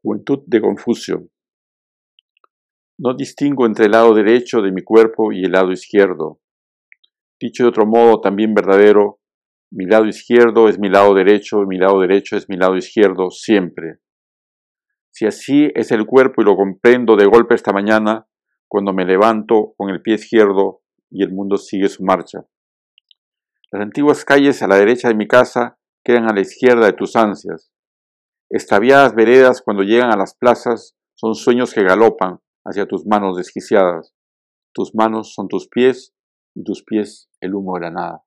Juventud de Confucio. No distingo entre el lado derecho de mi cuerpo y el lado izquierdo. Dicho de otro modo, también verdadero, mi lado izquierdo es mi lado derecho y mi lado derecho es mi lado izquierdo siempre. Si así es el cuerpo y lo comprendo de golpe esta mañana, cuando me levanto con el pie izquierdo y el mundo sigue su marcha. Las antiguas calles a la derecha de mi casa quedan a la izquierda de tus ansias. Extraviadas veredas cuando llegan a las plazas son sueños que galopan hacia tus manos desquiciadas. Tus manos son tus pies y tus pies el humo de la nada.